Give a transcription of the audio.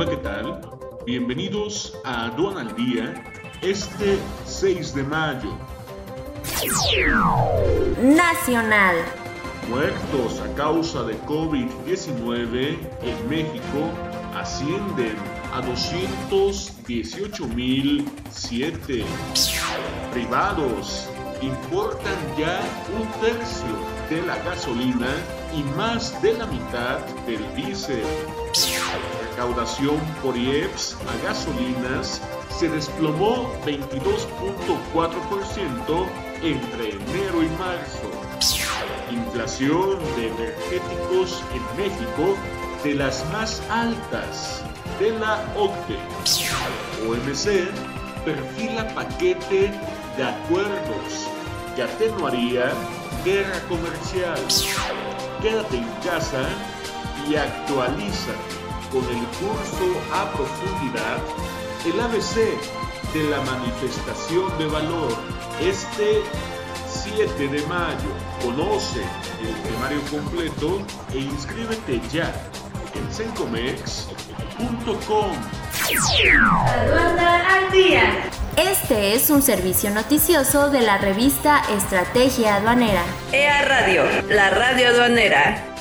Hola, ¿qué tal? Bienvenidos a Aduan al Día este 6 de mayo. Nacional. Muertos a causa de COVID-19 en México ascienden a 218.007. Privados importan ya un tercio de la gasolina y más de la mitad del diésel. Recaudación por IEPS a gasolinas se desplomó 22.4% entre enero y marzo. Inflación de energéticos en México de las más altas de la OCDE. OMC perfila paquete de acuerdos que atenuaría guerra comercial. Quédate en casa y actualiza con el curso a profundidad el ABC de la manifestación de valor este 7 de mayo. Conoce el temario completo e inscríbete ya en sencomex.com. al día. Este es un servicio noticioso de la revista Estrategia Aduanera. EA Radio, la radio aduanera.